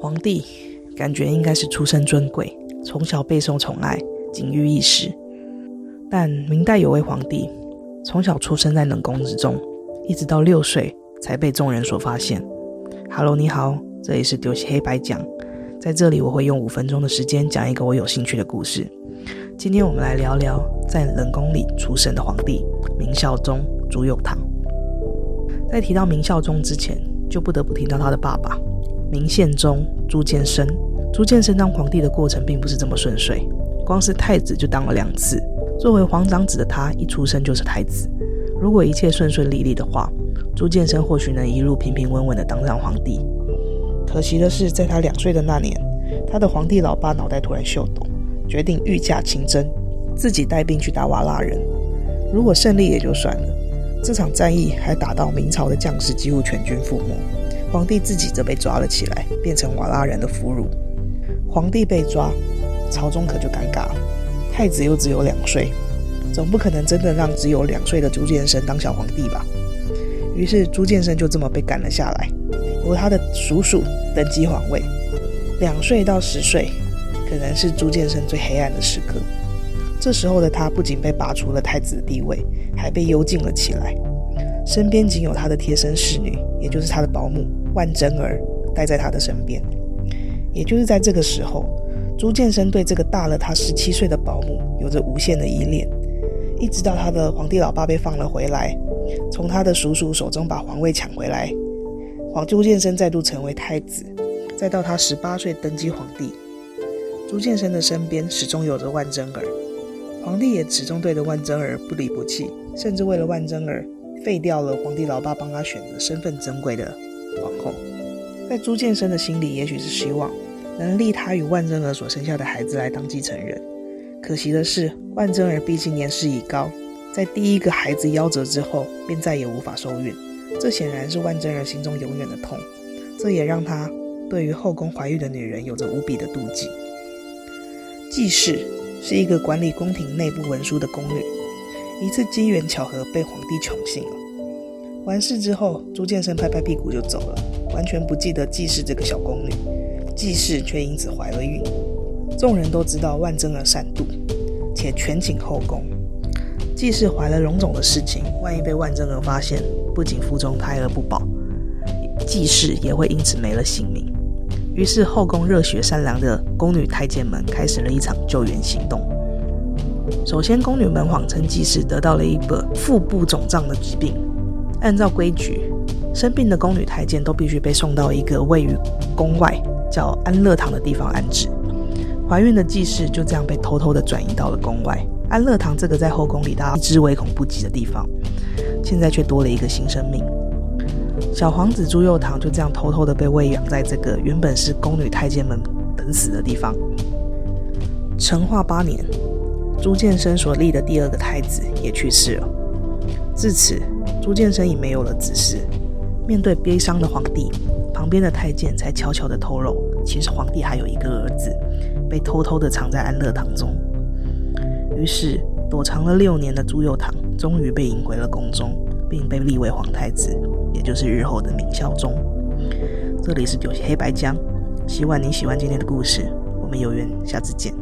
皇帝感觉应该是出身尊贵，从小备受宠爱，锦衣玉食。但明代有位皇帝，从小出生在冷宫之中，一直到六岁才被众人所发现。Hello，你好，这里是丢弃黑白讲，在这里我会用五分钟的时间讲一个我有兴趣的故事。今天我们来聊聊在冷宫里出生的皇帝明孝宗朱佑樘。在提到明孝宗之前，就不得不提到他的爸爸。明宪宗朱见深，朱见深当皇帝的过程并不是这么顺遂，光是太子就当了两次。作为皇长子的他，一出生就是太子。如果一切顺顺利利的话，朱见深或许能一路平平稳稳的当上皇帝。可惜的是，在他两岁的那年，他的皇帝老爸脑袋突然秀逗，决定御驾亲征，自己带兵去打瓦剌人。如果胜利也就算了，这场战役还打到明朝的将士几乎全军覆没。皇帝自己则被抓了起来，变成瓦剌人的俘虏。皇帝被抓，朝中可就尴尬了。太子又只有两岁，总不可能真的让只有两岁的朱见深当小皇帝吧？于是朱见深就这么被赶了下来，由他的叔叔登基皇位。两岁到十岁，可能是朱见深最黑暗的时刻。这时候的他不仅被拔除了太子的地位，还被幽禁了起来，身边仅有他的贴身侍女，也就是他的保姆。万贞儿待在他的身边，也就是在这个时候，朱见深对这个大了他十七岁的保姆有着无限的依恋，一直到他的皇帝老爸被放了回来，从他的叔叔手中把皇位抢回来，皇朱见深再度成为太子，再到他十八岁登基皇帝，朱见深的身边始终有着万贞儿，皇帝也始终对着万贞儿不离不弃，甚至为了万贞儿废掉了皇帝老爸帮他选的身份珍贵的。皇后，在朱见深的心里，也许是希望能立他与万贞儿所生下的孩子来当继承人。可惜的是，万贞儿毕竟年事已高，在第一个孩子夭折之后，便再也无法受孕。这显然是万贞儿心中永远的痛，这也让他对于后宫怀孕的女人有着无比的妒忌。季氏是一个管理宫廷内部文书的宫女，一次机缘巧合被皇帝宠幸了。完事之后，朱见深拍拍屁股就走了，完全不记得季氏这个小宫女。季氏却因此怀了孕。众人都知道万贞儿善妒，且全寝后宫。季氏怀了荣种的事情，万一被万贞儿发现，不仅腹中胎儿不保，季氏也会因此没了性命。于是后宫热血善良的宫女太监们开始了一场救援行动。首先，宫女们谎称季氏得到了一个腹部肿胀的疾病。按照规矩，生病的宫女太监都必须被送到一个位于宫外叫安乐堂的地方安置。怀孕的季氏就这样被偷偷的转移到了宫外安乐堂这个在后宫里大家知唯恐不及的地方，现在却多了一个新生命。小皇子朱佑樘就这样偷偷的被喂养在这个原本是宫女太监们等死的地方。成化八年，朱见深所立的第二个太子也去世了。至此。朱见深已没有了子嗣，面对悲伤的皇帝，旁边的太监才悄悄地透露，其实皇帝还有一个儿子，被偷偷地藏在安乐堂中。于是，躲藏了六年的朱佑樘终于被迎回了宫中，并被立为皇太子，也就是日后的明孝宗。这里是九黑白江，希望你喜欢今天的故事，我们有缘下次见。